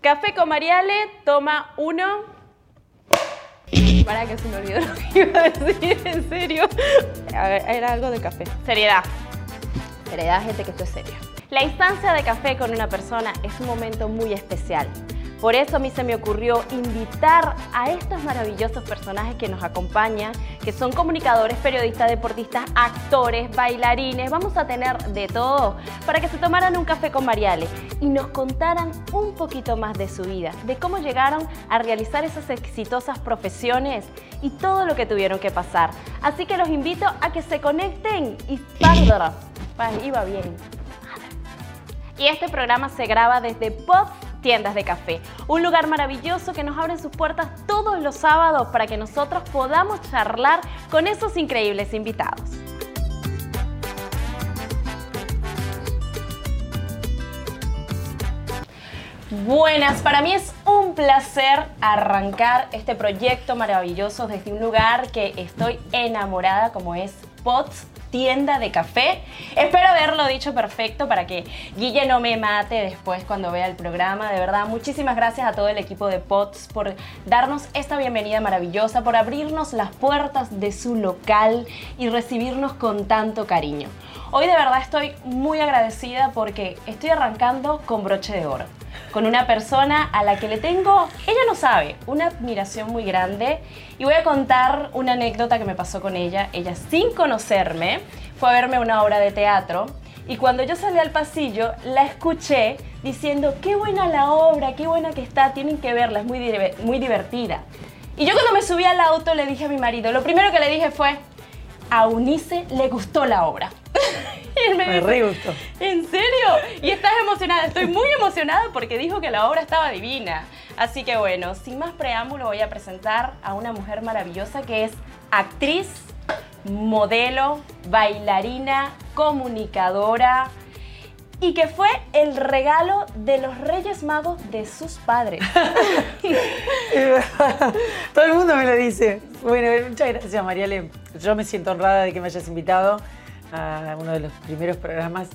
Café con Mariale, toma uno. Para que se me olvidó lo que iba a decir, en serio. A ver, era algo de café. Seriedad. Seriedad, gente, que esto es serio. La instancia de café con una persona es un momento muy especial. Por eso a mí se me ocurrió invitar a estos maravillosos personajes que nos acompañan, que son comunicadores, periodistas, deportistas, actores, bailarines, vamos a tener de todo, para que se tomaran un café con Mariale y nos contaran un poquito más de su vida, de cómo llegaron a realizar esas exitosas profesiones y todo lo que tuvieron que pasar. Así que los invito a que se conecten y iba bien. Y este programa se graba desde Pop Tiendas de Café, un lugar maravilloso que nos abre sus puertas todos los sábados para que nosotros podamos charlar con esos increíbles invitados. Buenas, para mí es un placer arrancar este proyecto maravilloso desde un lugar que estoy enamorada como es POTS tienda de café. Espero haberlo dicho perfecto para que Guille no me mate después cuando vea el programa. De verdad, muchísimas gracias a todo el equipo de POTS por darnos esta bienvenida maravillosa, por abrirnos las puertas de su local y recibirnos con tanto cariño. Hoy de verdad estoy muy agradecida porque estoy arrancando con broche de oro con una persona a la que le tengo, ella no sabe, una admiración muy grande. Y voy a contar una anécdota que me pasó con ella. Ella, sin conocerme, fue a verme una obra de teatro. Y cuando yo salí al pasillo, la escuché diciendo, qué buena la obra, qué buena que está, tienen que verla, es muy, muy divertida. Y yo cuando me subí al auto le dije a mi marido, lo primero que le dije fue, a Unice le gustó la obra. y él me, me re gustó. ¿En serio? Y estás emocionada. Estoy muy emocionada porque dijo que la obra estaba divina. Así que bueno, sin más preámbulo voy a presentar a una mujer maravillosa que es actriz, modelo, bailarina, comunicadora, y que fue el regalo de los Reyes Magos de sus padres. Todo el mundo me lo dice. Bueno, muchas gracias, Mariale. Yo me siento honrada de que me hayas invitado a uno de los primeros programas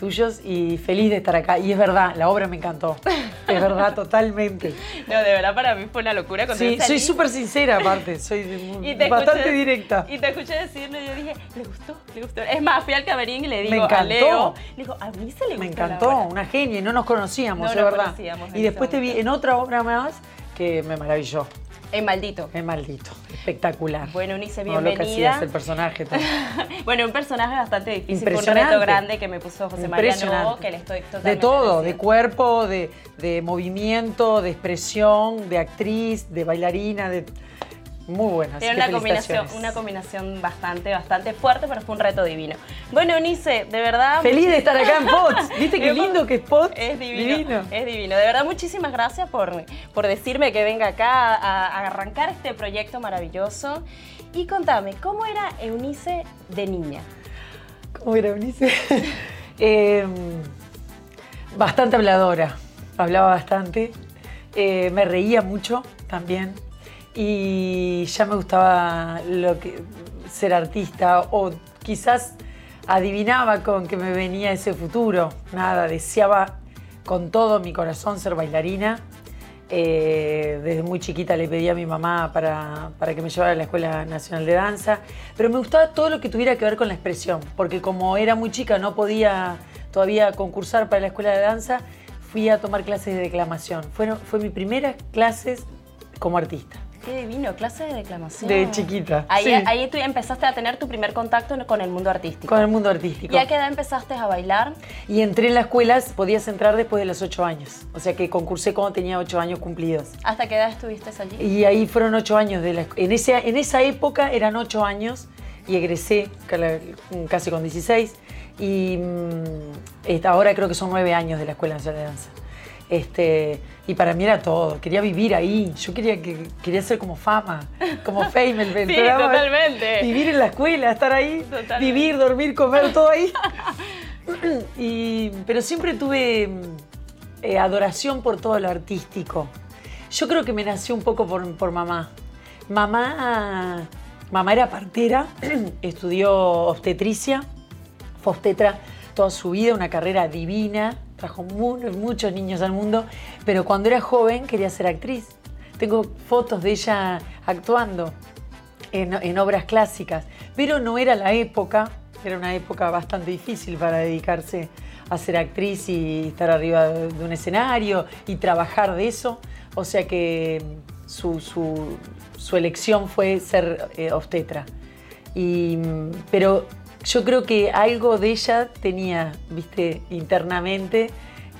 tuyos y feliz de estar acá. Y es verdad, la obra me encantó. Es verdad, totalmente. No, de verdad para mí fue una locura. Cuando sí, soy súper sincera aparte, soy bastante directa. Y te escuché decirlo y yo dije, le gustó, le gustó. Es más, fui al camerín y le digo a Leo, le digo, a mí se le gustó Me encantó, una genia, y no nos conocíamos, no es verdad. Conocíamos y después te vi en otra obra más que me maravilló. En Maldito. En Maldito. Espectacular. Bueno, Unice, bienvenida. No, lo que hacías, el personaje. bueno, un personaje bastante difícil. Fue un reto grande que me puso José María Novo, que le estoy totalmente De todo, de cuerpo, de, de movimiento, de expresión, de actriz, de bailarina, de muy buena. Tiene una combinación, una combinación bastante, bastante fuerte, pero fue un reto divino. Bueno, Unice, de verdad. Feliz de estar acá en POTS. ¿Viste qué lindo que es POTS? Es divino, Es divino. De verdad, muchísimas gracias por, por decirme que venga acá a, arrancar este proyecto maravilloso. Y contame, ¿cómo era Eunice de niña? ¿Cómo era Eunice? Em, bastante habladora. Hablaba bastante. Eh, me reía mucho también y ya me gustaba lo ser artista o quizás adivinaba con que me venía ese futuro. Nada, deseaba con todo mi corazón ser bailarina. Eh, desde muy chiquita le pedí a mi mamá para, para, que me llevara a la Escuela Nacional de Danza, pero me gustaba todo lo que tuviera que ver con la expresión, porque como era muy chica no podía todavía concursar para la Escuela de Danza, fui a tomar clases de declamación. Fueron, fue mi primera clases como artista. Qué divino, clase de declamación. De chiquita. Ahí, ahí tú empezaste a tener tu primer contacto con el mundo artístico. Con el mundo artístico. ¿Y a qué edad empezaste a bailar? Y entré en las escuelas, podías entrar después de los ocho años. O sea que concursé cuando tenía ocho años cumplidos. ¿Hasta qué edad estuviste allí? Y ahí fueron ocho años. De la, en, ese, en esa época eran ocho años y egresé casi con 16. Y mm, ahora creo que son nueve años de la Escuela Nacional de Danza. Este, y para mí era todo, quería vivir ahí, yo quería, que, quería ser como fama, como fame, el, sí, totalmente. Vivir en la escuela, estar ahí, vivir, dormir, comer, todo ahí. y, pero siempre tuve eh, adoración por todo lo artístico. Yo creo que me nació un poco por, por mamá. Mamá, mamá era partera, estudió obstetricia, fue obstetra toda su vida, una carrera divina, trajo muchos niños al mundo, pero cuando era joven quería ser actriz. Tengo fotos de ella actuando en, en obras clásicas, pero no era la época, era una época bastante difícil para dedicarse a ser actriz y estar arriba de un escenario y trabajar de eso. O sea que su, su, elección fue ser eh, obstetra. Y, pero yo creo que algo de ella tenía, viste, internamente,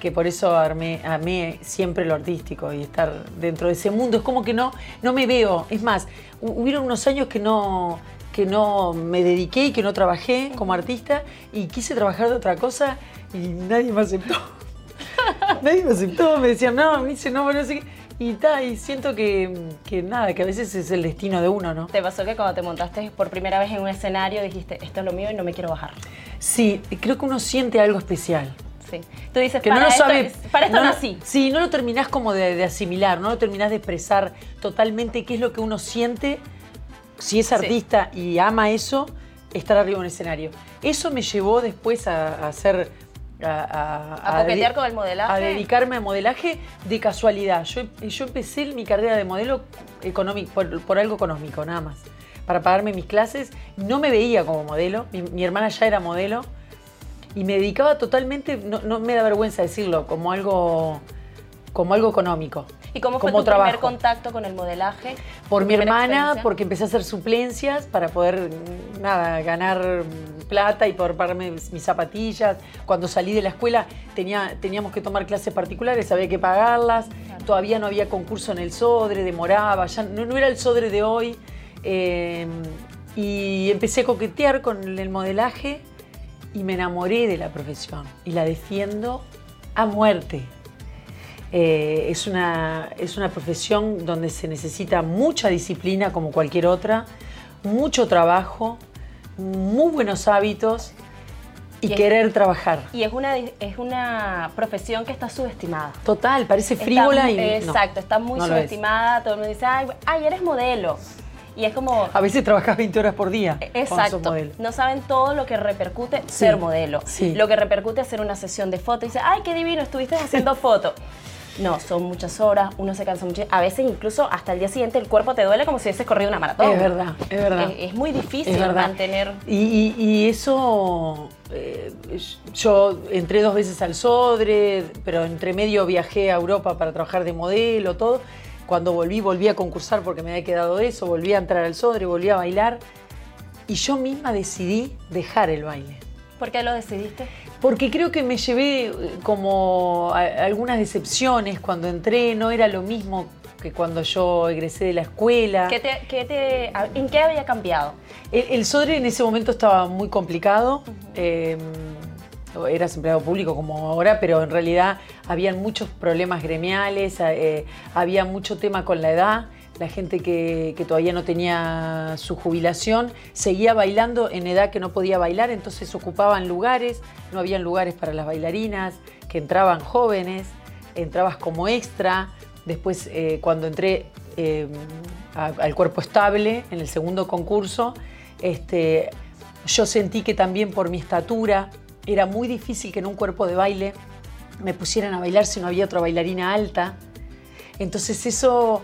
que por eso armé, amé siempre lo artístico y estar dentro de ese mundo. Es como que no, no me veo. Es más, hubieron unos años que no, que no me dediqué y que no trabajé como artista y quise trabajar de otra cosa y nadie me aceptó. nadie me aceptó, me decían, no, me dice, no, no sé. Y, ta, y siento que, que, nada, que a veces es el destino de uno, ¿no? ¿Te pasó que cuando te montaste por primera vez en un escenario dijiste, esto es lo mío y no me quiero bajar? Sí, creo que uno siente algo especial. Sí. Tú dices, que para, no lo esto, para esto no, nací. Sí, no lo terminás como de, de, asimilar, no lo terminás de expresar totalmente qué es lo que uno siente si es artista y ama eso, estar arriba en un escenario. Eso me llevó después a, hacer a, a, con el modelaje. A dedicarme al modelaje de casualidad. Yo, yo empecé mi carrera de modelo económico, por, algo económico, nada más. Para pagarme mis clases. No me veía como modelo. Mi, hermana ya era modelo. Y me dedicaba totalmente, no, no, me da vergüenza decirlo, como algo, como algo económico. ¿Y cómo fue tu primer contacto con el modelaje? Por mi hermana, porque empecé a hacer suplencias para poder, nada, ganar plata y poder pagarme mis zapatillas. Cuando salí de la escuela tenía, teníamos que tomar clases particulares, había que pagarlas. Todavía no había concurso en el Sodre, demoraba, ya no, era el Sodre de hoy. Eh, y empecé a coquetear con el modelaje y me enamoré de la profesión y la defiendo a muerte. Eh, es, una, es una profesión donde se necesita mucha disciplina como cualquier otra, mucho trabajo, muy buenos hábitos y, querer trabajar. Y es una, es una profesión que está subestimada. Total, parece frívola y. Exacto, está muy subestimada. Todo el mundo dice, ay, ay, eres modelo. Y es como... A veces trabajas 20 horas por día. Exacto. No saben todo lo que repercute ser modelo. Lo que repercute hacer una sesión de fotos. Y dice, ay, qué divino, estuviste haciendo fotos. No, son muchas horas, uno se cansa mucho. A veces incluso hasta el día siguiente el cuerpo te duele como si hubieses corrido una maratón. Es verdad, es verdad. Es, muy difícil mantener... Y, eso, eh, yo entré dos veces al Sodre, pero entre medio viajé a Europa para trabajar de modelo, todo. Cuando volví, volví a concursar porque me había quedado eso, volví a entrar al Sodre, volví a bailar. Y yo misma decidí dejar el baile. ¿Por qué lo decidiste? porque creo que me llevé eh, como algunas decepciones cuando entré, no era lo mismo que cuando yo egresé de la escuela. ¿En qué había cambiado? El, Sodre en ese momento estaba muy complicado. Em, eras empleado público como ahora, pero en realidad habían muchos problemas gremiales, eh, había mucho tema con la edad la gente que, todavía no tenía su jubilación seguía bailando en edad que no podía bailar, entonces ocupaban lugares, no habían lugares para las bailarinas, que entraban jóvenes, entrabas como extra. Después, eh, cuando entré eh, al cuerpo estable en el segundo concurso, este, yo sentí que también por mi estatura era muy difícil que en un cuerpo de baile me pusieran a bailar si no había otra bailarina alta. Entonces eso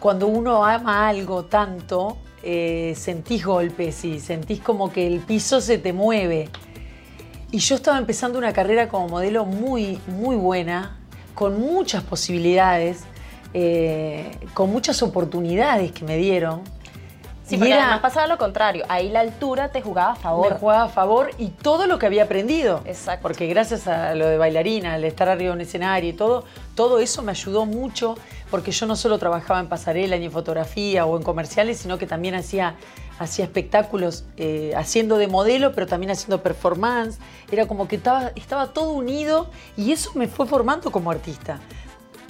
cuando uno ama algo tanto, eh, sentís golpes y sentís como que el piso se te mueve. Y yo estaba empezando una carrera como modelo muy, muy buena, con muchas posibilidades, eh, con muchas oportunidades que me dieron. Sí, porque era, además pasaba lo contrario. Ahí la altura te jugaba a favor. Me jugaba a favor y todo lo que había aprendido. Exacto. Porque gracias a lo de bailarina, al estar arriba de un escenario y todo, todo eso me ayudó mucho porque yo no solo trabajaba en pasarela ni en fotografía o en comerciales, sino que también hacía, hacía espectáculos eh, haciendo de modelo, pero también haciendo performance. Era como que estaba, estaba todo unido y eso me fue formando como artista.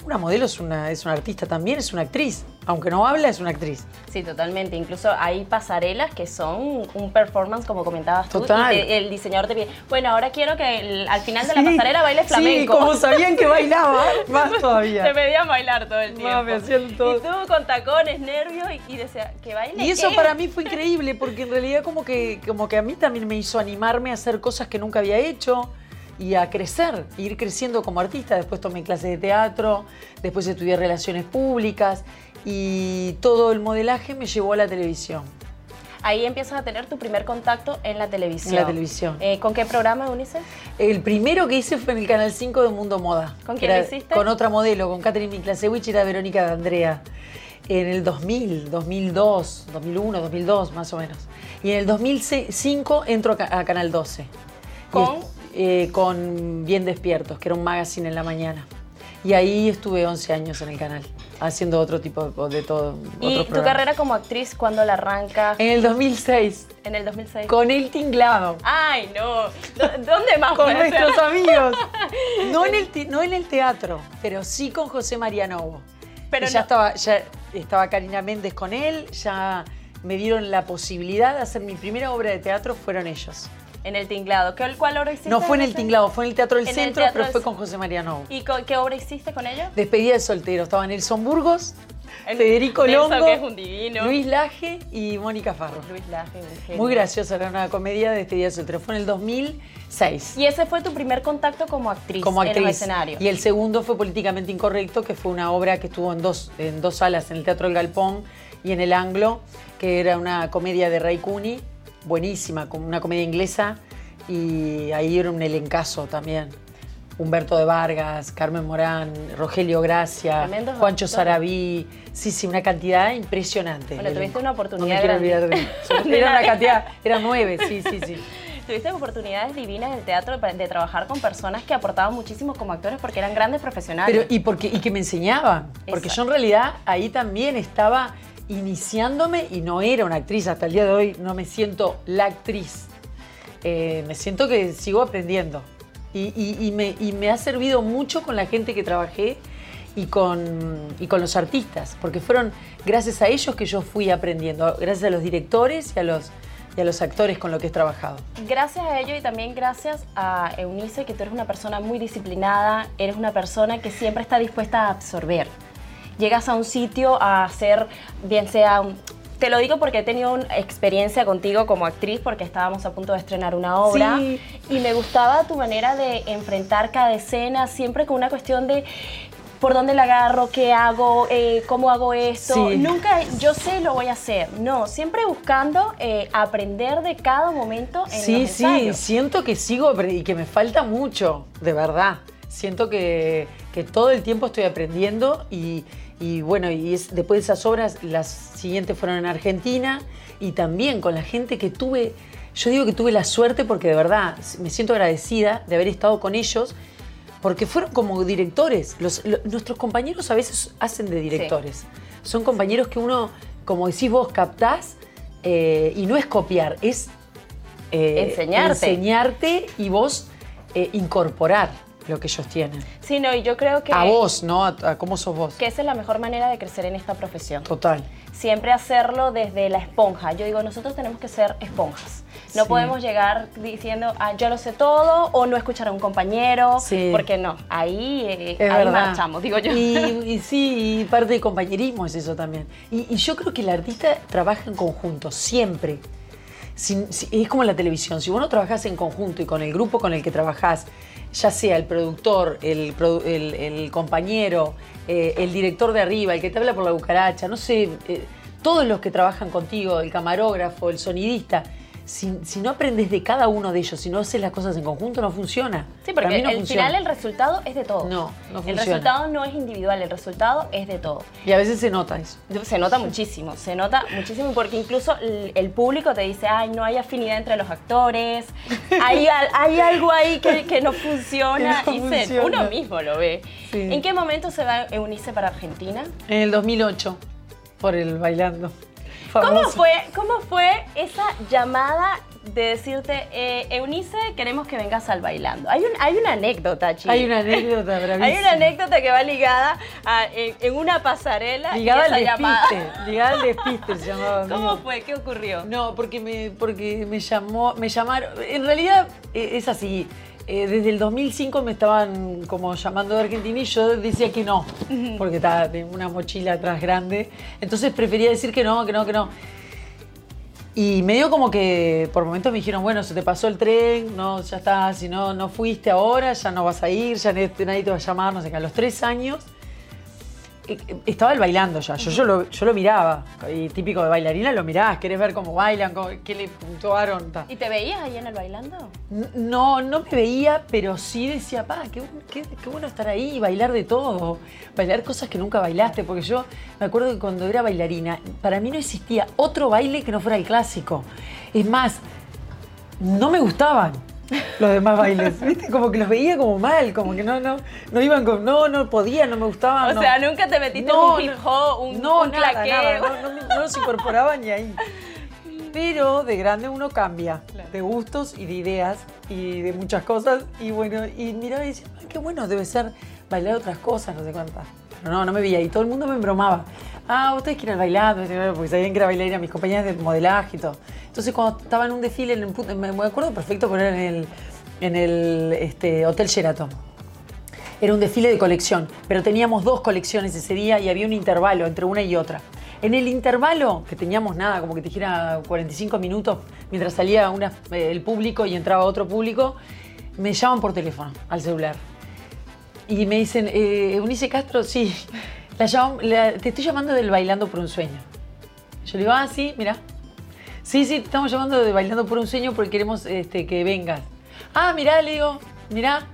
Una modelo es una, es una artista también, es una actriz. Aunque no habla, es una actriz. Sí, totalmente. Incluso hay pasarelas que son un performance, como comentabas tú. Y te- el diseñador te pide, bueno, ahora quiero que el- al final de la pasarela baile Sí, flamenco. como sabían que bailaba, más todavía. Te pedían bailar todo el tiempo. Me hacían todo. Y tú con tacones, nervios y, y decía, que baile. Y eso qué?". para mí fue increíble porque en realidad como que, como que a mí también me hizo animarme a hacer cosas que nunca había hecho y a crecer, ir creciendo como artista. Después tomé clases de teatro, después estudié relaciones públicas y todo el modelaje me llevó a la televisión. Ahí empiezas a tener tu primer contacto en la televisión. En la televisión. Eh, ¿Con qué programa, Unice? El primero que hice fue en el Canal 5 de Mundo Moda. ¿Con quién era lo hiciste? Con otra modelo, con Catherine Miklasewicz y era Verónica de Andrea. En el 2000, 2002, 2001, 2002 más o menos. Y en el 2005 entro a, a Canal 12. Y ¿Con? Eh, con Bien Despiertos, que era un magazine en la mañana. Y ahí estuve 11 años en el canal, haciendo otro tipo de, de todo. ¿Y tu carrera como actriz, cuándo la arrancas? En el 2006, En el 2006. con El Tinglado. Ay, no. ¿Dó- ¿Dónde más con ser? nuestros amigos. No en, el no en el teatro, pero sí con José María Novo. Pero Y ya, no- estaba, ya estaba Karina Méndez con él, ya me dieron la posibilidad de hacer mi primera obra de teatro, fueron ellos. En el tinglado. ¿Qué, ¿Cuál obra hiciste? No fue en el tinglado, fue en el Teatro del En el Centro, Teatro pero del fue con José María Novo. ¿Y qué obra hiciste con ellos? Despedida de soltero, estaban Nelson Burgos, El- Federico Nelson, Longo, que es un divino. Luis Laje y Mónica Farro. Luis Laje, un genio. Muy graciosa, era una comedia de despedida de soltero. Fue en el 2006. Y ese fue tu primer contacto como actriz, como en actriz. los escenarios. Y el segundo fue Políticamente Incorrecto, que fue una obra que estuvo en dos, en dos salas, en el Teatro El Galpón y en el Anglo, que era una comedia de Ray Cooney, buenísima, como una comedia inglesa, y ahí era un elencazo también. Humberto de Vargas, Carmen Morán, Rogelio Gracia, Tremendos Juancho actores. Sarabí, sí, sí, una cantidad impresionante. Bueno, tuviste una oportunidad No me grande. olvidar de Era una cantidad, eran nueve, sí, sí, sí. Tuviste oportunidades divinas en el teatro de, de trabajar con personas que aportaban muchísimo como actores porque eran grandes profesionales. Pero, y, porque, y que me enseñaban. Porque Exacto. yo en realidad ahí también estaba iniciándome y no era una actriz. Hasta el día de hoy no me siento la actriz. Eh, me siento que sigo aprendiendo. Y, me, ha servido mucho con la gente que trabajé y con, los artistas. Porque fueron gracias a ellos que yo fui aprendiendo. Gracias a los directores y a los, actores con los que he trabajado. Gracias a ello y también gracias a Eunice, que tú eres una persona muy disciplinada, eres una persona que siempre está dispuesta a absorber. Llegas a un sitio a hacer, bien sea, un- te lo digo porque he tenido una experiencia contigo como actriz, porque estábamos a punto de estrenar una obra Sí. y me gustaba tu manera de enfrentar cada escena, siempre con una cuestión de por dónde la agarro, qué hago, eh, cómo hago esto. Sí. Nunca yo sé lo voy a hacer. No, siempre buscando eh, aprender de cada momento en Sí, los sí, ensayos. siento que sigo y que me falta mucho, de verdad. Siento que, que todo el tiempo estoy aprendiendo y, y bueno, y es- después de esas obras, las siguientes fueron en Argentina y también con la gente que tuve, yo digo que tuve la suerte porque de verdad me siento agradecida de haber estado con ellos. Porque fueron como directores. Los- nuestros compañeros a veces hacen de directores. Son compañeros que uno, como decís vos, captás eh, y no es copiar, es eh, Enseñarte. enseñarte y vos eh, incorporar lo que ellos tienen. Sí, no, y yo creo que, A vos, ¿no? A, a cómo sos vos. que esa es la mejor manera de crecer en esta profesión. Total. Siempre hacerlo desde la esponja. Yo digo, nosotros tenemos que ser esponjas. No Sí. podemos llegar diciendo, ah, yo lo sé todo, o no escuchar a un compañero, Sí. porque no, ahí, eh, ahí marchamos, digo yo. Y, y sí, y parte de compañerismo es eso también. Y, y yo creo que el artista trabaja en conjunto, siempre. Si- si- es como en la televisión, si vos no trabajás en conjunto y con el grupo con el que trabajás, ya sea el productor, el, el- el compañero, eh, el director de arriba, el que te habla por la cucaracha, no sé, eh, todos los que trabajan contigo, el camarógrafo, el sonidista, si, si no aprendes de cada uno de ellos, si no haces las cosas en conjunto, no funciona. Sí, porque mí no el final el resultado es de todos. No, no El funciona. resultado no es individual, el resultado es de todos. Y a veces se nota eso. Se nota muchísimo, se nota muchísimo porque incluso el, el público te dice, ay, no hay afinidad entre los actores, hay, al- hay algo ahí que, que no funciona Que no y se- funciona. uno mismo lo ve. Sí. ¿En qué momento se va a unirse para Argentina? En el 2008, por el bailando. ¿Cómo fue, ¿Cómo fue esa llamada de decirte, eh, Eunice, queremos que vengas al bailando? Hay, un, hay una anécdota, chicos. Hay una anécdota bravísima. Hay una anécdota que va ligada a- en, en una pasarela Ligada al llamada. despiste. Ligada al despiste se llamaba. ¿Cómo fue? ¿Qué ocurrió? No, porque me, porque me llamó, me llamaron. En realidad eh, es así. Eh, desde el 2005 me estaban como llamando de Argentina y yo decía que no, porque estaba una mochila atrás grande. Entonces prefería decir que no, que no, que no. Y me dio como que por momentos me dijeron, bueno, se te pasó el tren, no, ya está, si no, no fuiste ahora, ya no vas a ir, ya nadie te va a llamar, no sé qué. A los tres años estaba el bailando ya, yo, yo, lo, yo lo miraba, y típico de bailarina lo mirás, querés ver cómo bailan, cómo- qué le puntuaron. ta. ¿Y te veías ahí en el bailando? No, no me veía, pero sí decía, pa, qué, qué- qué bueno estar ahí y bailar de todo, bailar cosas que nunca bailaste, porque yo me acuerdo que cuando era bailarina, para mí no existía otro baile que no fuera el clásico. Es más, no me gustaban los demás bailes, ¿viste? Como que los veía como mal, como que no, no, no iban con, no, no podía, no me gustaban. O no. sea, nunca te metiste No, un hip hop, un, no, un nada, claqueo. nada, no, no, no los incorporaba ni ahí. Pero de grande uno cambia de gustos y de ideas y de muchas cosas. Y bueno, y miraba y decía, "Ay, qué bueno debe ser bailar otras cosas, no sé cuántas. Pero no, no me veía. Y todo el mundo me embromaba. Ah, ustedes quieren bailar, porque sabían que era bailarina, mis compañeras de modelaje y todo. Entonces cuando estaba en un desfile, me acuerdo perfecto porque era en el, en el este, Hotel Sheraton. Era un desfile de colección, pero teníamos dos colecciones ese día y había un intervalo entre una y otra. En el intervalo, que teníamos nada, como que te dijera 45 minutos, mientras salía eh, el público y entraba otro público, me llaman por teléfono al celular. Y me dicen, eh, Eunice Castro, sí, la llam- la- te estoy llamando del Bailando por un Sueño. Yo le digo, ah, sí, mira. Sí, sí, te estamos llamando de Bailando por un Sueño porque queremos este, que vengas. Ah, mirá, le digo, mirá,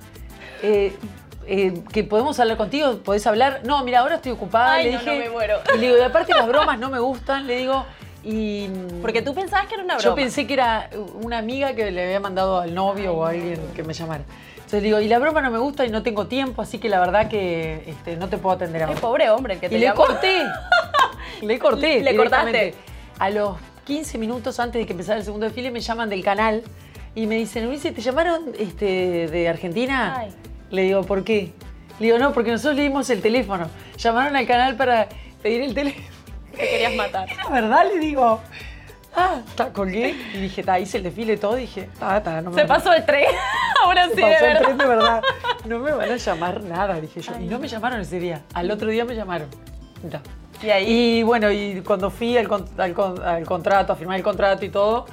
eh, eh, que podemos hablar contigo, podés hablar. No, mira, ahora estoy ocupada. Ay, le no, dije, no me muero. Y le digo, y aparte las bromas no me gustan, le digo, y... Porque tú pensabas que era una broma. Yo pensé que era una amiga que le había mandado al novio o a alguien que me llamara. Entonces digo, y la broma no me gusta y no tengo tiempo, así que la verdad que este, no te puedo atender Ay, ahora. pobre hombre el que te Y le corté. le corté. Le cortaste. A los 15 minutos antes de que empezara el segundo desfile me llaman del canal y me dicen, Ulises, ¿te llamaron este, de Argentina? Ay. Le digo, ¿por qué? Le digo, no, porque nosotros le dimos el teléfono. Llamaron al canal para pedir el teléfono. Te querías matar. La verdad, le digo. Ah, ta, colgué y dije, ta, hice el desfile todo dije, ta, ta, no me Se pasó el tren. Ahora se sí, pasó de el verdad. tren de verdad. No me van a llamar nada, dije yo. Y no me llamaron ese día. Al otro día me llamaron. Y ahí. Y bueno, y cuando fui al, con- al con- al contrato, a firmar el contrato y todo,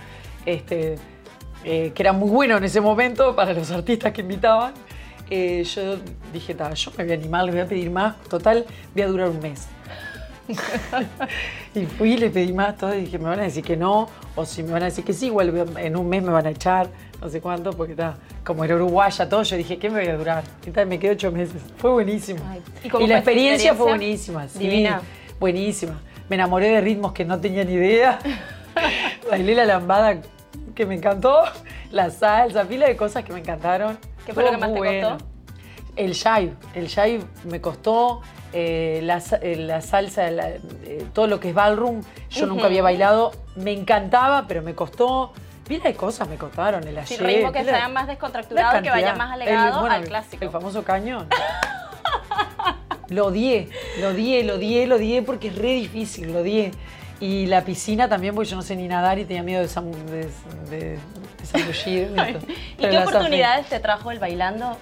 este, eh, que era muy bueno en ese momento para los artistas que invitaban, eh, yo dije, "Ta, yo me voy a animar, les voy a pedir más. Total, voy a durar un mes. y fui, le pedí más, todo, y dije, me van a decir que no, o si me van a decir que sí, igual en un mes me van a echar, no sé cuánto, porque está, como era uruguaya todo, yo dije, ¿qué me voy a durar? Y tal, me quedé ocho meses. Fue buenísimo. Ay, ¿y y, la experiencia fue buenísima. sí, Divina. buenísima. Me enamoré de ritmos que no tenía ni idea. Bailé la lambada que me encantó, la salsa, pila de cosas que me encantaron. ¿Qué fue lo que más te costó? El jive. El jive me costó. Eh, la, eh, la salsa, la- eh, todo lo que es ballroom, yo nunca había bailado. Me encantaba, pero me costó. Pila de cosas me costaron. El Sí, ayer, ritmo que sea más descontracturado, que vaya más alegado El- bueno, al clásico. El famoso cañón. lo odié, lo odié, lo odié, lo odié porque es re difícil, lo odié. Y la piscina también, porque yo no sé ni nadar y tenía miedo de, Pero ¿Y qué oportunidades te trajo el bailando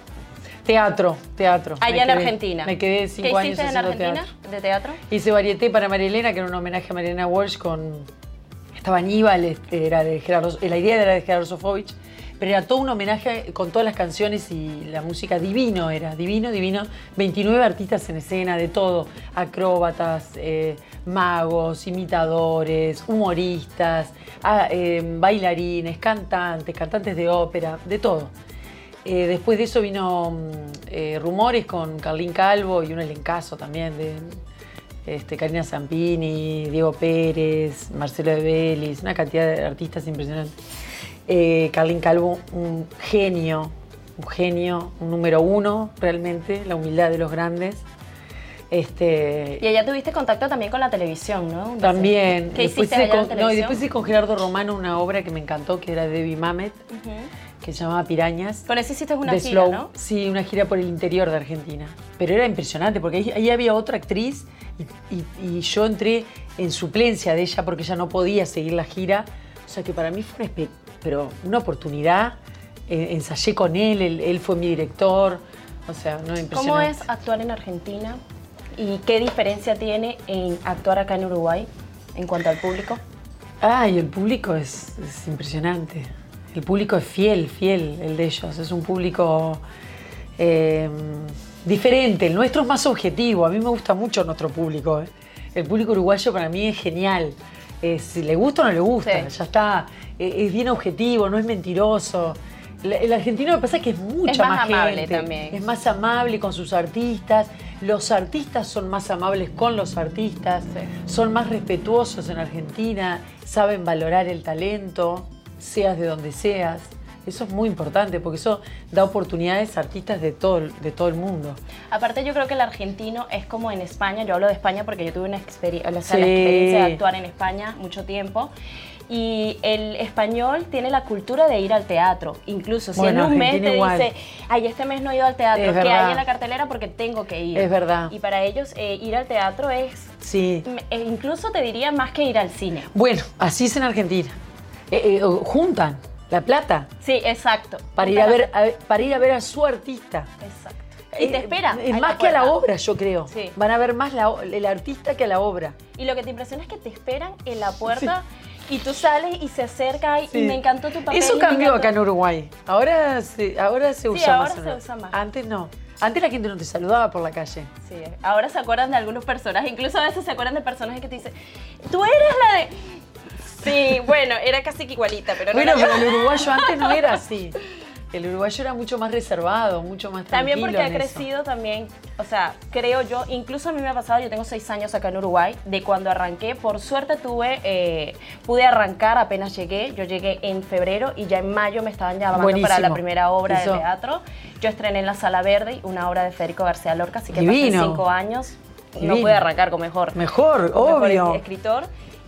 Teatro, teatro. allá Me en quedé- Argentina? Me quedé cinco ¿Qué años en Argentina teatro. de teatro? Hice varieté para Marilena, que era un homenaje a Marilena Walsh con... Estaba Aníbal, este, era de Gerardo, la idea era de Gerardo Sofovich, pero era todo un homenaje con todas las canciones y la música divino, era divino, divino. 29 artistas en escena, de todo, acróbatas, eh, magos, imitadores, humoristas, ah, eh, bailarines, cantantes, cantantes de ópera, de todo. Eh, después de eso vino mm, eh, Rumores con Carlín Calvo y un elencazo también de este, Karina Zampini, Diego Pérez, Marcelo de Vélez, una cantidad de artistas impresionantes. Eh, Carlín Calvo, un genio, un genio, un número uno realmente, la humildad de los grandes. Este, Y allá tuviste contacto también con la televisión, ¿no? también. ¿Qué hiciste allá en no, y después hice con Gerardo Romano una obra que me encantó, que era de Debbie Mamet. Que se llamaba Pirañas. Con eso hiciste una gira, Slow. ¿no? Sí, una gira por el interior de Argentina. Pero era impresionante porque ahí, ahí había otra actriz y, y- y yo entré en suplencia de ella porque ella no podía seguir la gira. O sea que para mí fue una, pero una oportunidad. Eh, ensayé con él, él, él fue mi director. O sea, no impresionante. ¿Cómo es actuar en Argentina? ¿Y qué diferencia tiene en actuar acá en Uruguay en cuanto al público? Ay, el público es, es impresionante. El público es fiel, fiel, el de ellos. Es un público eh, diferente. El nuestro es más objetivo. A mí me gusta mucho nuestro público. ¿eh? El público uruguayo para mí es genial. Eh, si le gusta o no le gusta, Sí. ya está. Eh, es bien objetivo, no es mentiroso. El argentino me pasa que es mucha Es más más, amable gente. también. Es más amable con sus artistas. Los artistas son más amables con los artistas. Sí. Son más respetuosos en Argentina. Saben valorar el talento, seas de donde seas. Eso es muy importante porque eso da oportunidades a artistas de todo, el- de todo el mundo. Aparte yo creo que el argentino es como en España, yo hablo de España porque yo tuve una experiencia, o sea, Sí. la experiencia de actuar en España mucho tiempo. Y el español tiene la cultura de ir al teatro. Incluso si Bueno, en un mes te igual. dice, ay, este mes no he ido al teatro, Es ¿qué verdad. hay en la cartelera? Porque tengo que ir. Es verdad. Y para ellos eh, ir al teatro es, Sí. eh, incluso te diría más que ir al cine. Bueno, así es en Argentina. Eh, eh, juntan la plata Sí, exacto. para ir a ver a, para ir a ver a su artista. Exacto. Y te Eh, espera. Es más que a la obra, yo creo. Sí. Van a ver más la el artista que a la obra. Y lo que te impresiona es que te esperan en la puerta y tú sales y se acerca y, Sí. y me encantó tu papel. Eso cambió acá en Uruguay. Ahora se, ahora se usa ahora más. en se usa más. Antes no. Antes la gente no te saludaba por la calle. Sí, ahora se acuerdan de algunos personajes, incluso a veces se acuerdan de personajes que te dicen, tú eres la de... Sí, bueno, era casi que igualita, pero no Bueno, pero el uruguayo antes no era así. El uruguayo era mucho más reservado, mucho más tranquilo. También porque ha eso. crecido también, o sea, creo yo, incluso a mí me ha pasado, yo tengo seis años acá en Uruguay, de cuando arranqué, por suerte tuve, eh, pude arrancar apenas llegué, yo llegué en febrero y ya en mayo me estaban llamando para la primera obra Eso. de teatro. Yo estrené en la Sala Verde, una obra de Federico García Lorca, así que Divino. pasé cinco años, no pude arrancar con mejor. Mejor, con mejor obvio. escritor.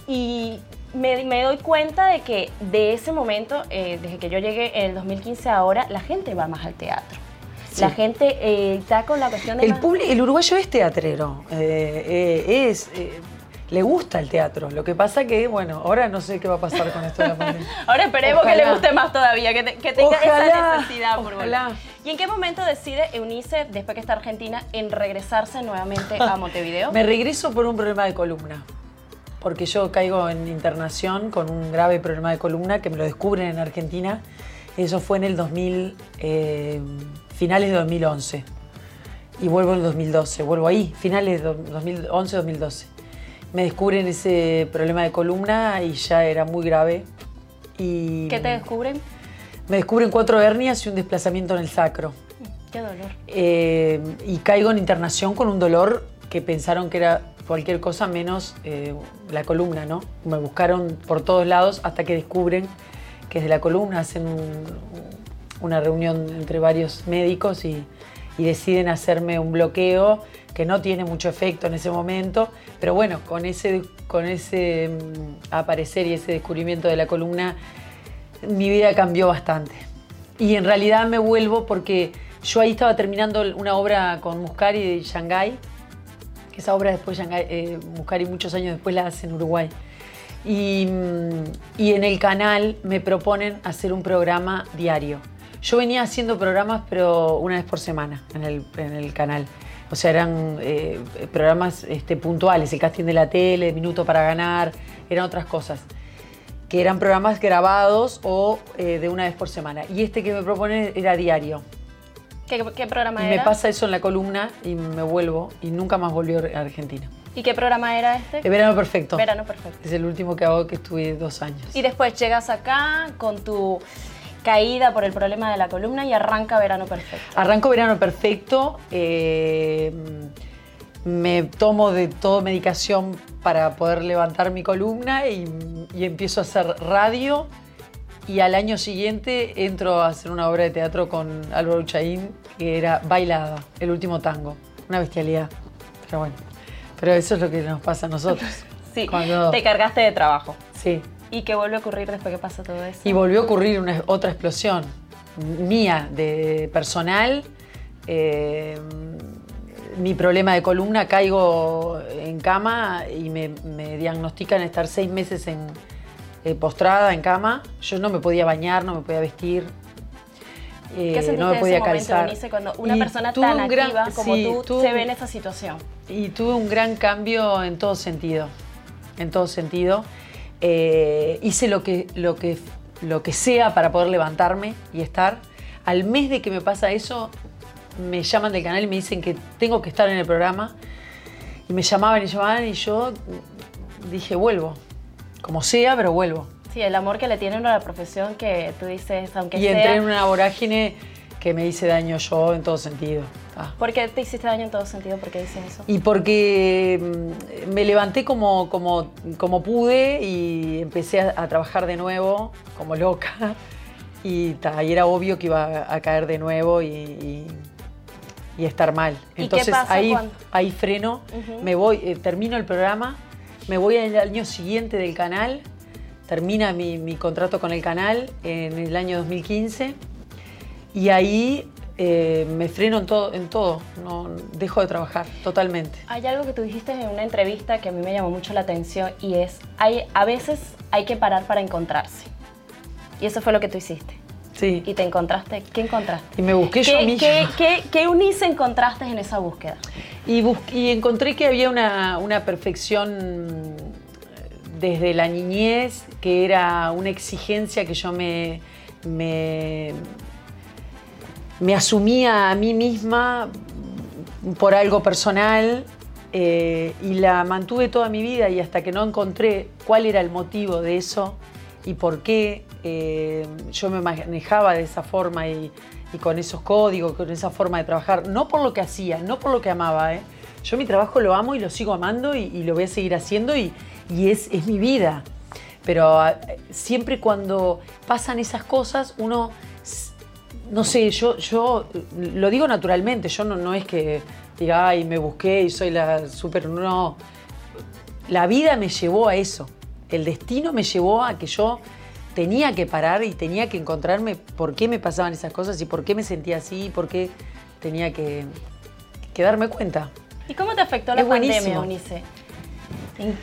Y me, me doy cuenta de que de ese momento, eh, desde que yo llegué en el 2015 a ahora, la gente va más al teatro. Sí. La gente eh, está con la cuestión de... El, más- el uruguayo es teatrero. eh, eh, es, le gusta el teatro. Lo que pasa que, bueno, ahora no sé qué va a pasar con esto de la pandemia. Ahora esperemos que le guste más todavía, que, te- que tenga esa necesidad por ojalá. volver. ¿Y en qué momento decide Eunice, después que está Argentina, en regresarse nuevamente a Montevideo? Me regreso por un problema de columna. Porque yo caigo en internación con un grave problema de columna que me lo descubren en Argentina. Eso fue en el 2000, eh, finales de 2011. Y vuelvo en el 2012. Vuelvo ahí, finales de 2011-2012. Me descubren ese problema de columna y ya era muy grave. Y ¿Qué te descubren? Me descubren cuatro hernias y un desplazamiento en el sacro. Qué dolor. Eh, y caigo en internación con un dolor que pensaron que era cualquier cosa menos eh, la columna, ¿no? Me buscaron por todos lados hasta que descubren que es de la columna, hacen un- una reunión entre varios médicos y, y deciden hacerme un bloqueo que no tiene mucho efecto en ese momento, pero bueno, con ese, con ese mm, aparecer y ese descubrimiento de la columna, mi vida cambió bastante. Y en realidad me vuelvo porque yo ahí estaba terminando una obra con Muscari de Shanghái, que esa obra después eh, Muscari muchos años después la hace en Uruguay. Y, mm, y en el canal me proponen hacer un programa diario. Yo venía haciendo programas, pero una vez por semana en el, en el canal. O sea, eran eh, programas este, puntuales, el casting de la tele, Minuto para Ganar, eran otras cosas que eran programas grabados o eh, de una vez por semana. Y este que me proponen era diario. ¿Qué, qué programa Y me era? pasa eso en la columna y me vuelvo y nunca más volví a Argentina. ¿Y qué programa era este? El verano perfecto. Verano perfecto. Es el último que hago que estuve dos años. Y después llegas acá con tu caída por el problema de la columna y arranca Verano Perfecto. Arranco verano perfecto. eh, me tomo de todo medicación para poder levantar mi columna y, y empiezo a hacer radio. Y al año siguiente entro a hacer una obra de teatro con Álvaro Uchaín que era Bailada, el último tango. Una bestialidad. pero bueno. Pero eso es lo que nos pasa a nosotros. Sí, Cuando- te cargaste de trabajo. Sí. ¿Y qué vuelve a ocurrir después que pasa todo eso? Y volvió a ocurrir una, otra explosión mía, de personal. eh, mi problema de columna, caigo en cama y me, me diagnostican estar seis meses en, eh, postrada en cama. Yo no me podía bañar, no me podía vestir. eh, ¿Qué sentiste no me en podía ese calzar. Cuando una Y persona tan un gran- activa como sí, tú se ve en esa situación? Y tuve un gran cambio en todo sentido. En todo sentido. Eh, hice lo que, lo, que, lo que sea para poder levantarme y estar. Al mes de que me pasa eso, me llaman del canal y me dicen que tengo que estar en el programa. Y me llamaban y llamaban y yo dije, vuelvo. Como sea, pero vuelvo. Sí, el amor que le tienen a la profesión que tú dices, aunque Y sea... entré en una vorágine que me hice daño yo en todo sentido. Ah. ¿Por qué te hiciste daño en todo sentido? ¿Por qué dices eso? Y porque mm, me levanté como, como, como pude y empecé a, a trabajar de nuevo, como loca. Y, ta, y era obvio que iba a caer de nuevo y, y- y estar mal. ¿Y qué Entonces pasa ahí, cuando- ahí freno, Ujú. me voy, eh, termino el programa, me voy al año siguiente del canal, termina mi, contrato con el canal en el año 2015 y ahí eh, me freno en todo, en todo, no dejo de trabajar totalmente. Hay algo que tú dijiste en una entrevista que a mí me llamó mucho la atención y es, hay, a veces hay que parar para encontrarse. Y eso fue lo que tú hiciste. Sí. Y te encontraste, ¿qué encontraste? Y me busqué yo ¿Qué, misma. qué, qué, qué Eunice encontraste en esa búsqueda? Y, bus- y encontré que había una, una perfección desde la niñez, que era una exigencia que yo me, me, me asumía a mí misma por algo personal eh, y la mantuve toda mi vida y hasta que no encontré cuál era el motivo de eso y por qué eh, yo me manejaba de esa forma y, con esos códigos, con esa forma de trabajar, no por lo que hacía, no por lo que amaba. ¿eh? Yo mi trabajo lo amo y lo sigo amando y, lo voy a seguir haciendo y, es, mi vida. Pero ah, siempre cuando pasan esas cosas, uno no sé, yo, yo lo digo naturalmente, yo no es que diga, ay, me busqué y soy la super. No. La vida me llevó a eso. El destino me llevó a que yo tenía que parar y tenía que encontrarme por qué me pasaban esas cosas y por qué me sentía así y por qué tenía que, que darme cuenta. ¿Y cómo te afectó la Es pandemia? En-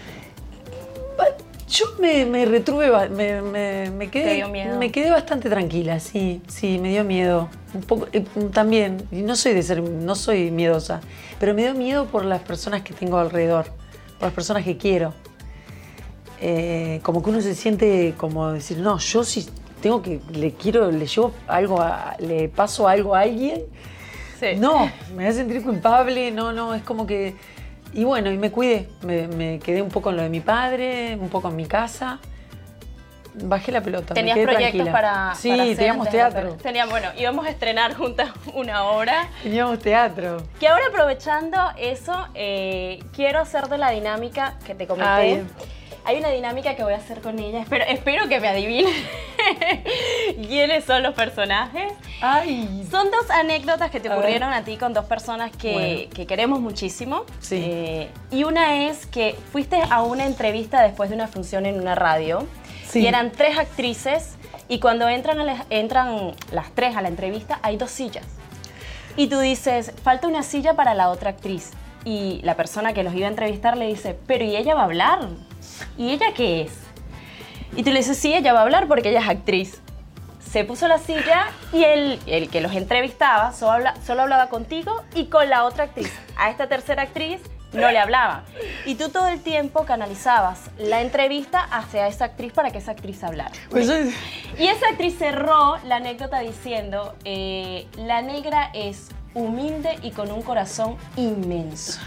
Yo me, me retruve, me, me- me quedé, ¿Te dio miedo? me quedé bastante tranquila, sí, sí, me dio miedo. Un poco, eh, también, no soy de ser, no soy miedosa, pero me dio miedo por las personas que tengo alrededor, por las personas que quiero. Eh, como que uno se siente como decir, no, yo sí tengo que, le quiero, le llevo algo, a- le paso algo a alguien, Sí. no, me voy a sentir culpable, no, no, es como que... Y bueno, y me cuidé, me, me quedé un poco en lo de mi padre, un poco en mi casa. Bajé la pelota. me ¿Tenías quedé proyectos tranquila. para, Sí, para hacer teníamos teatro. Teníamos, bueno, íbamos a estrenar juntas una obra. Teníamos teatro. Que ahora aprovechando eso, eh, quiero hacer de la dinámica que te comenté. Ay. Hay una dinámica que voy a hacer con ella. Espero, espero que me adivinen quiénes son los personajes. Ay, Son dos anécdotas que te A ocurrieron a ti con dos personas que, Bueno. que queremos muchísimo. Sí. Eh, y una es que fuiste a una entrevista después de una función en una radio. Sí. Y eran tres actrices. Y cuando entran, a la- entran las tres a la entrevista, hay dos sillas. Y tú dices, falta una silla para la otra actriz. Y la persona que los iba a entrevistar le dice, pero ¿y ella va a hablar? ¿Y ella qué es? Y tú le dices, sí, ella va a hablar porque ella es actriz. Se puso la silla y el, el que los entrevistaba solo, habla- solo hablaba contigo y con la otra actriz. A esta tercera actriz no le hablaba. Y tú todo el tiempo canalizabas la entrevista hacia esa actriz para que esa actriz hablara. pues es- Y esa actriz cerró la anécdota diciendo, eh, la negra es humilde y con un corazón inmenso.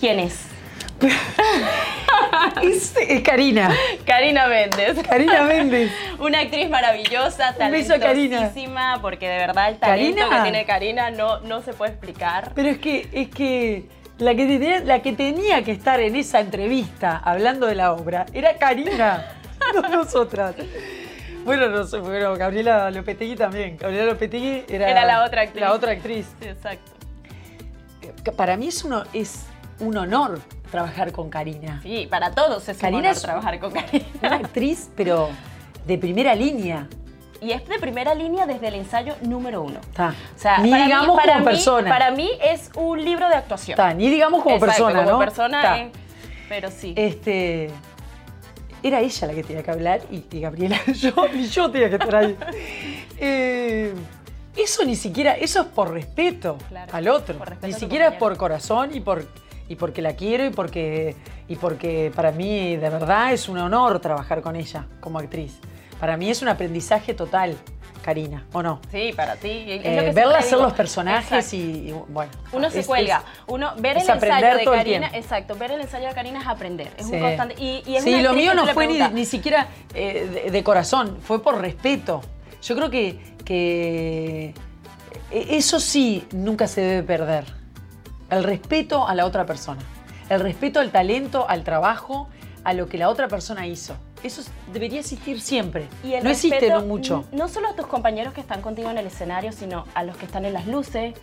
¿Quién es? es, es Karina. Karina Méndez. Karina Méndez. Una actriz maravillosa, talentosísima, porque de verdad el talento Karina. que tiene Karina no, no se puede explicar. Pero es que, es que la que, tenía, la que tenía que estar en esa entrevista hablando de la obra era Karina, no nosotras. Bueno, no sé, bueno, Gabriela Lopetegui también. Gabriela Lopetegui era, Era la otra actriz. La otra actriz. Sí, exacto. Para mí es uno, es, un honor trabajar con Karina. Sí, para todos es Karina un honor es- trabajar con Karina. Una actriz, pero de primera línea. Y es de primera línea desde el ensayo número uno. Está. O sea, Ni para digamos mí, para como mí- persona. Para mí es un libro de actuación. Está, ni digamos como Exacto, persona, como ¿no? persona es- pero sí. Este. Era ella la que tenía que hablar y, y Gabriela, yo, ni yo tenía que estar ahí. Eh, eso ni siquiera, eso es por respeto Claro, al otro. por respeto Ni siquiera es por corazón y por y porque la quiero y porque y porque para mí de verdad es un honor trabajar con ella como actriz. Para mí es un aprendizaje total, Karina, ¿o no? Sí, para ti. Eh, verla hacer los personajes y, y, bueno. Uno se es- cuelga, uno ver el ensayo de Karina, exacto, ver el ensayo de Karina es aprender, es Sí. un constante y, y es sí, una lo mío no fue ni, ni siquiera eh, de, de corazón, fue por respeto. Yo creo que, que eh, eso sí nunca se debe perder. El respeto a la otra persona. El respeto al talento, al trabajo, a lo que la otra persona hizo. Eso es- debería existir siempre. Y el no existe respeto, no mucho. No solo a tus compañeros que están contigo en el escenario, sino a los que están en las luces,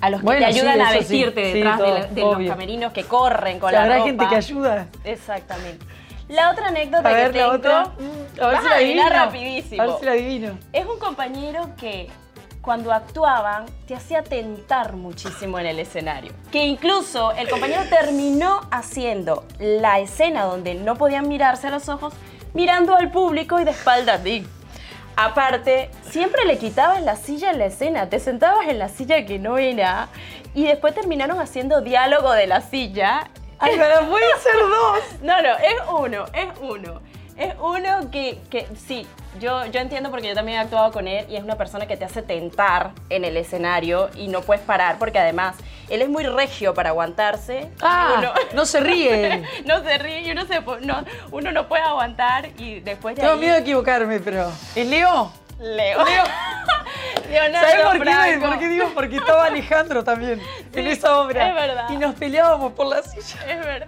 a los que Bueno, te sí, ayudan a sí. vestirte Sí, detrás de, la- los camerinos que corren con Que la habrá ropa. gente que ayuda. Exactamente. La otra anécdota A ver, que la tengo otra. Mm, A ver vas si la adivino. rapidísimo. A ver si la adivino. es un compañero que cuando actuaban te hacía tentar muchísimo en el escenario. Que incluso el compañero terminó haciendo la escena donde no podían mirarse a los ojos, mirando al público y de espalda a ti. Aparte, siempre le quitabas la silla en la escena, te sentabas en la silla que no era y después terminaron haciendo diálogo de la silla. Ay, pero puede ser dos. No, no, es uno, es uno. Es uno que, que sí, yo, yo entiendo porque yo también he actuado con él y es una persona que te hace tentar en el escenario y no puedes parar porque además él es muy regio para aguantarse. Ah, Uno- no se ríe. no se ríe y uno, se, no, uno no puede aguantar y después de Tengo ahí- miedo de equivocarme, pero. ¿Es Leo? Leo. Leo. Leonardo ¿Sabes por qué? ¿Por qué digo? Porque estaba Alejandro también en esa obra. es verdad. Y nos peleábamos por la silla. Es verdad.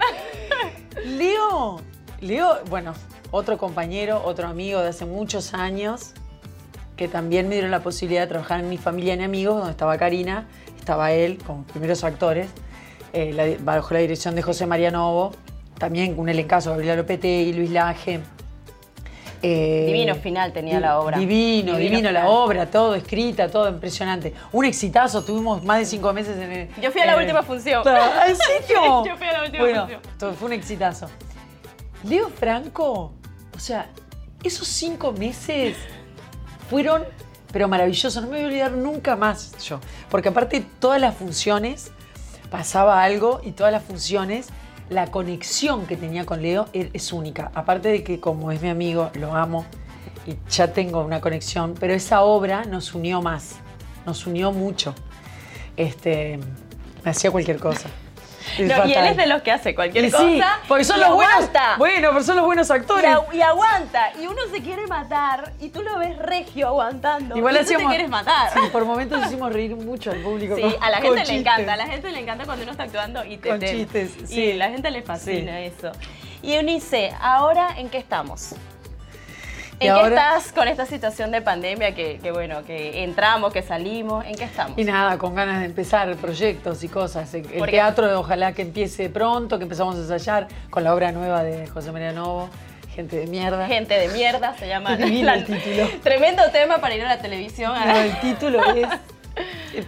Leo, Leo, bueno, otro compañero, otro amigo de hace muchos años, que también me dieron la posibilidad de trabajar en mi familia en amigos, donde estaba Karina, estaba él como primeros actores, eh, la- bajo la dirección de José María Novo, también un elencazo, Gabriela Lopetegui, Luis Laje. eh, Divino final tenía di- la obra. Divino, Divino divino, la obra, todo escrita, todo impresionante. Un exitazo, tuvimos más de cinco meses en el. Yo fui a la eh, última función. ¿Ah, ¿En serio? Sí, yo fui a la última bueno, función. fue un exitazo. Leo Franco, o sea, esos cinco meses fueron, pero maravillosos. No me voy a olvidar nunca más yo. Porque aparte, todas las funciones pasaba algo y todas las funciones, la conexión que tenía con Leo er- es única. Aparte de que, como es mi amigo, lo amo y ya tengo una conexión, pero esa obra nos unió más, nos unió mucho. Este, me hacía cualquier cosa. Es No, y él es de los que hace cualquier Y cosa. sí, porque son y los buenos. aguanta. Bueno, pero son los buenos Y, actores. agu- y aguanta. Y uno se quiere matar. Y tú lo ves regio aguantando. Igual y tú hacíamos. te quieres matar. Sí, por momentos hicimos reír mucho al público. Sí, con- a la gente le chistes. encanta, a la gente le encanta cuando uno está actuando y te Con te- chistes, Y sí. la gente le fascina Sí. eso. Y Eunice, ahora en qué estamos? ¿En qué ahora- estás con esta situación de pandemia que, que, bueno, que entramos, que salimos? ¿En qué estamos? Y nada, con ganas de empezar proyectos y cosas. El, el teatro, ojalá que empiece pronto, que empezamos a ensayar con la obra nueva de José María Novo, Gente de Mierda. Gente de mierda se llama. Divino el título. Tremendo tema para ir a la televisión. No, el título es.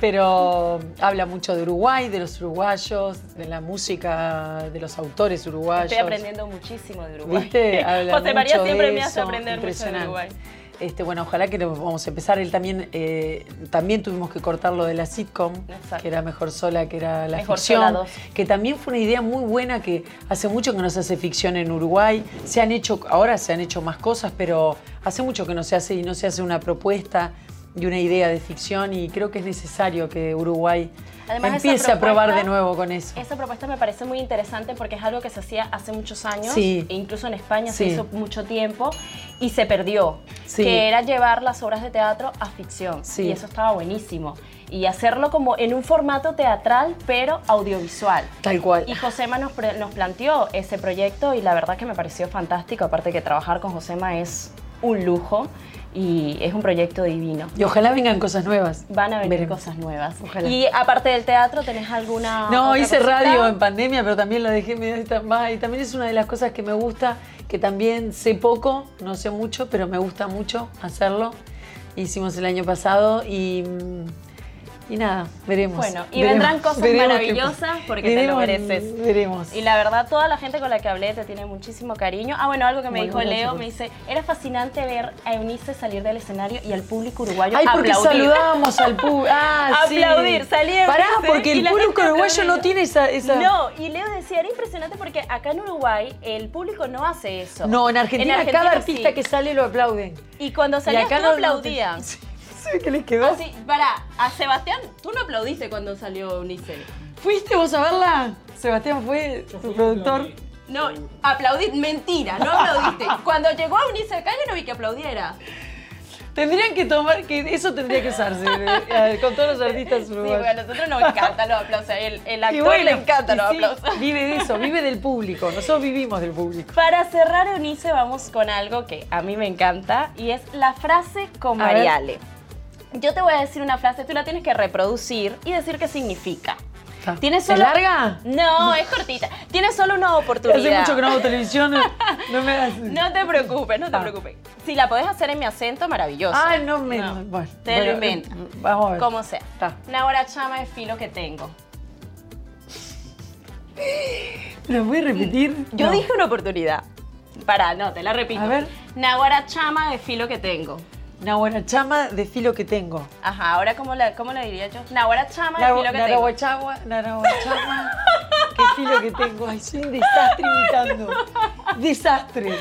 Pero habla mucho de Uruguay, de los uruguayos, de la música, de los autores uruguayos. Estoy aprendiendo muchísimo de Uruguay. ¿Viste? Habla José María mucho siempre de me hace eso, aprender mucho de. Uruguay. Este, bueno, ojalá que vamos a empezar. Él también, eh, también tuvimos que cortar lo de la sitcom, Exacto. que era Mejor Sola, que era la Mejor ficción, que también fue una idea muy buena que hace mucho que no se hace ficción en Uruguay. Se han hecho, ahora se han hecho más cosas, pero hace mucho que no se hace y no se hace una propuesta y una idea de ficción y creo que es necesario que Uruguay Además, empiece a probar de nuevo con eso. Esa propuesta me parece muy interesante porque es algo que se hacía hace muchos años, Sí. e incluso en España se hizo mucho tiempo y se perdió, Sí. que era llevar las obras de teatro a ficción. Y eso estaba buenísimo. Y hacerlo como en un formato teatral, pero audiovisual. Tal cual. Y Josema nos, nos planteó ese proyecto y la verdad que me pareció fantástico, aparte que trabajar con Josema es un lujo. Y es un proyecto divino. Y ojalá vengan cosas nuevas. Van a venir Veremos. cosas nuevas. Ojalá. Y aparte del teatro, ¿tenés alguna No, hice cosita? radio en pandemia, pero también la dejé medio. Y también es una de las cosas que me gusta, que también sé poco, no sé mucho, pero me gusta mucho hacerlo. Hicimos el año pasado y, mm, y nada, veremos. Bueno, y Veremos, vendrán cosas maravillosas porque te lo mereces. Veremos. Y la verdad, toda la gente con la que hablé te tiene muchísimo cariño. Ah, bueno, algo que me dijo gracias Leo, por- me dice, era fascinante ver a Eunice salir del escenario y al público uruguayo Ay, porque aplaudir. saludábamos al público. Ah, sí. Aplaudir, salí Pará, porque el público uruguayo no tiene esa... esa... No, y Leo decía, era impresionante porque acá en Uruguay el público no hace eso. No, en Argentina, cada artista sí. que sale lo aplauden. Y cuando Y salías acá no- no aplaudían. te- Sí, ¿qué les quedó? Así, para, a Sebastián, tú no aplaudiste cuando salió Eunice. ¿Fuiste vos a verla? Sebastián fue tu productor. No, aplaudí, mentira, no aplaudiste. Cuando llegó Eunice acá yo no vi que aplaudiera. Tendrían que tomar, que eso tendría que usarse eh, con todos los artistas Sí, bueno, a nosotros nos encantan los aplausos. El, el actor bueno, le encantan los sí, aplausos. Vive de eso, vive del público. Nosotros vivimos del público. Para cerrar, Eunice, vamos con algo que a mí me encanta y es la frase con A ver. Mariale. Yo te voy a decir una frase, tú la tienes que reproducir y decir qué significa. ¿Tienes ¿Es larga? No, es cortita. Tienes solo una oportunidad. Hace mucho que no hago televisión. No me hagas. No te preocupes, no te Ah. preocupes. Si la podés hacer en mi acento, maravilloso. Ah, no me. No, Bueno, te bueno, lo inventas. eh, Vamos a ver. Como sea. Está. Nahora chama de filo que tengo. ¿Lo voy a repetir? Yo No. dije una oportunidad. Pará, no, te la repito. A ver. Nahuara chama de filo que tengo. Nahuara chama de filo que tengo. Ajá, ahora ¿cómo la, cómo la diría yo? Nahuara chama de filo que tengo. Narahuachagua, qué filo que tengo. Ay, soy un desastre imitando. Desastre.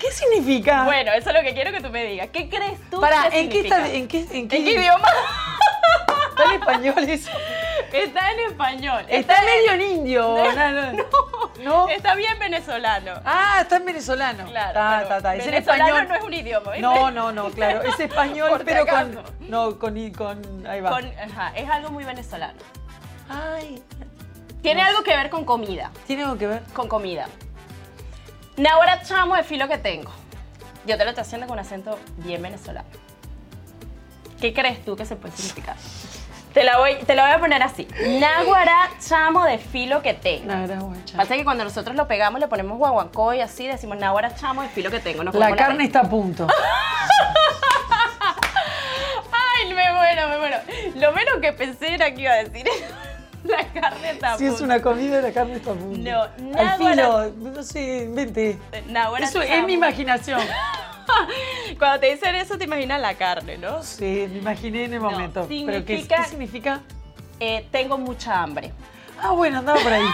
¿Qué significa? Bueno, eso es lo que quiero que tú me digas. ¿Qué crees tú Para, que ¿en qué, está, en, qué, en, qué, ¿En qué idioma? ¿Está en español eso? Está en español. Está medio en indio. No, no, no. ¿No? Está bien venezolano. Ah, está en venezolano. Claro. Está, pero está, está. Es en venezolano español. no es un idioma, ¿viste? No, no, no, claro. Es español, Por pero con. No, con. con ahí va. Con- ajá, es algo muy venezolano. Ay. Tiene algo que ver con comida. ¿Tiene algo que ver? Con comida. Nahuara chamo de filo que tengo. Yo te lo estoy haciendo con un acento bien venezolano. ¿Qué crees tú que se puede significar? Te la voy, te la voy a poner así. Náguara chamo de filo que tengo. Narahuachagua. Pasa que cuando nosotros lo pegamos le ponemos guaguancó y así decimos náguara chamo de filo que tengo. Nos La carne está a punto. Ay, me muero, me muero. Lo menos que pensé era que iba a decir la carne está a Si es punto. una comida, la carne está a punto. No, Al náguara- filo, no sé, invente. Náguara Eso es chamo. mi imaginación. Cuando te dicen eso te imaginas la carne, ¿no? Sí, me imaginé en el No, momento. ¿Pero qué, significa- qué significa? Eh, tengo mucha hambre. Ah, bueno, andaba por ahí.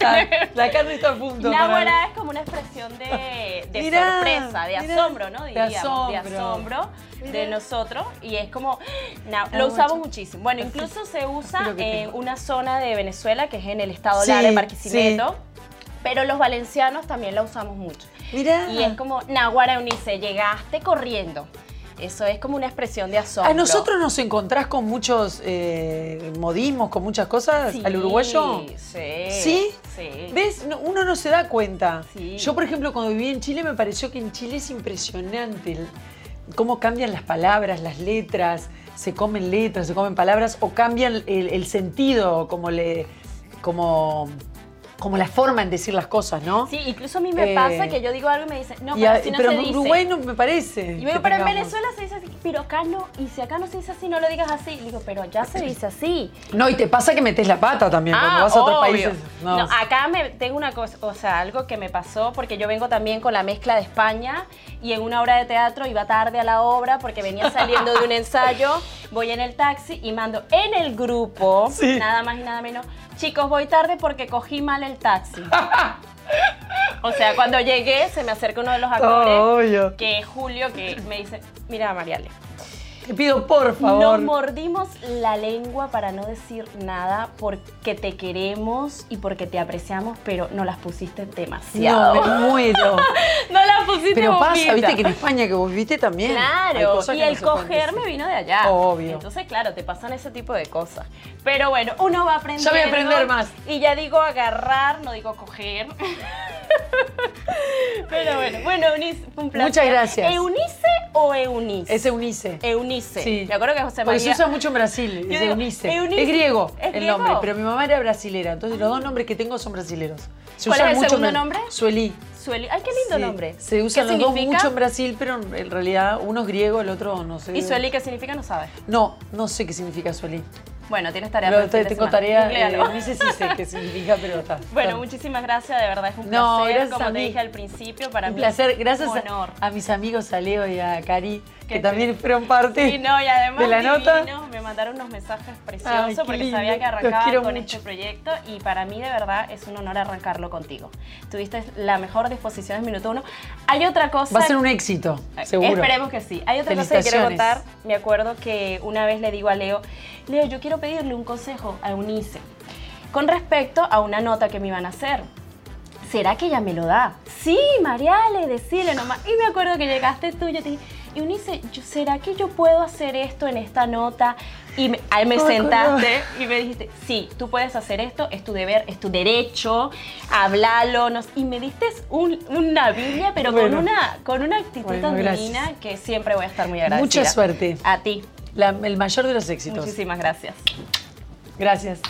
Ah, la carne está a punto. Náhuara es como una expresión de, de Mirá, sorpresa, de mirá, asombro, ¿no? de Diríamos, de asombro. asombro de nosotros. Y es como, Ah, lo usamos bueno. muchísimo. Bueno, incluso se usa en una zona de Venezuela que es en el estado Sí, Lara, en Barquisimeto. Pero los valencianos también la usamos mucho. Mirá. Y es como, Nahuara Eunice, llegaste corriendo. Eso es como una expresión de asombro. ¿A nosotros nos encontrás con muchos eh, modismos, con muchas cosas? Sí, ¿Al uruguayo? Sí. ¿Sí? Sí. ¿Ves? No, uno no se da cuenta. Sí. Yo, por ejemplo, cuando viví en Chile, me pareció que en Chile es impresionante el- cómo cambian las palabras, las letras, se comen letras, se comen palabras, o cambian el, el sentido, como le. como. Como la forma en decir las cosas, ¿no? Sí, incluso a mí me Eh, pasa que yo digo algo y me dicen, no, pero a- así no pero se dice. Uruguay no me parece. Y que digo, pero en. Venezuela se dice así, pero acá no, y si acá no se dice así, no lo digas así. Y digo, pero allá se dice así. No, y te pasa que metes la pata también cuando vas a otros Ah, países. No, acá me tengo una cosa, o sea, algo que me pasó, porque yo vengo también con la mezcla de España y en una obra de teatro iba tarde a la obra porque venía saliendo de un ensayo, voy en el taxi y mando en el grupo, Sí. nada más y nada menos, chicos, voy tarde porque cogí mal el taxi. O sea, cuando llegué, se me acerca uno de los actores, que es Julio, que me dice, mira, Mariale, Te pido por favor. nos mordimos la lengua para no decir nada porque te queremos y porque te apreciamos, pero no las pusiste demasiado. No, me muero. No las pusiste Pero pasa, viste que en España que vos viviste también. Claro, y no el se pueden coger me decir. vino de allá. Obvio. Entonces, claro, te pasan ese tipo de cosas. Pero bueno, uno va aprendiendo. Ya voy a aprender más. Y ya digo agarrar, no digo coger. Pero bueno, bueno, Eunice, un placer. Muchas gracias. Eunice o Eunice? Es Eunice. Eunice. Sí. Me acuerdo que José María... se usa mucho en Brasil, es digo, Eunice. Eunice. Es griego ¿Es el griego? nombre, pero mi mamá era brasilera, entonces los dos nombres que tengo son brasileros. Se ¿Cuál es el mucho segundo nombre? Suelí. Sueli- Ay, qué lindo Sí. nombre. Se usan ¿Qué los dos mucho en Brasil, pero en realidad uno es griego, el otro no sé. ¿Y Sueli qué significa? No sabes. No, no sé qué significa Suelí. Bueno, tienes tarea Pero de tengo tarea, eh, Eunice sí sé qué significa, pero está. Bueno, está. muchísimas gracias, de verdad es un No, placer. Como a te dije al principio, para un mí placer, gracias un a, honor. a mis amigos, a Leo y a Cari, Que también fueron parte Y no, y además de la nota. divino, me mandaron unos mensajes preciosos porque lindo. sabía que arrancaba con mucho. este proyecto y para mí de verdad es un honor arrancarlo contigo. Tuviste la mejor disposición en minuto uno. Hay otra cosa... Va a ser un éxito, seguro. Esperemos que sí. Hay otra cosa que quiero contar. Me acuerdo que una vez le digo a Leo, Leo, yo quiero pedirle un consejo a Eunice con respecto a una nota que me iban a hacer. ¿Será que ella me lo da? Sí, Mariale, decirle nomás. Y me acuerdo que llegaste tú y yo te dije, Eunice, yo- ¿será que yo puedo hacer esto en esta nota? Y me, ahí me sentaste y me dijiste, sí, tú puedes hacer esto, es tu deber, es tu derecho, háblalo. nos- y me diste un- una Biblia, pero con, una, con una actitud Bueno, tan gracias. divina que siempre voy a estar muy agradecida. Mucha suerte. A ti. La- el mayor de los éxitos. Muchísimas gracias. Gracias.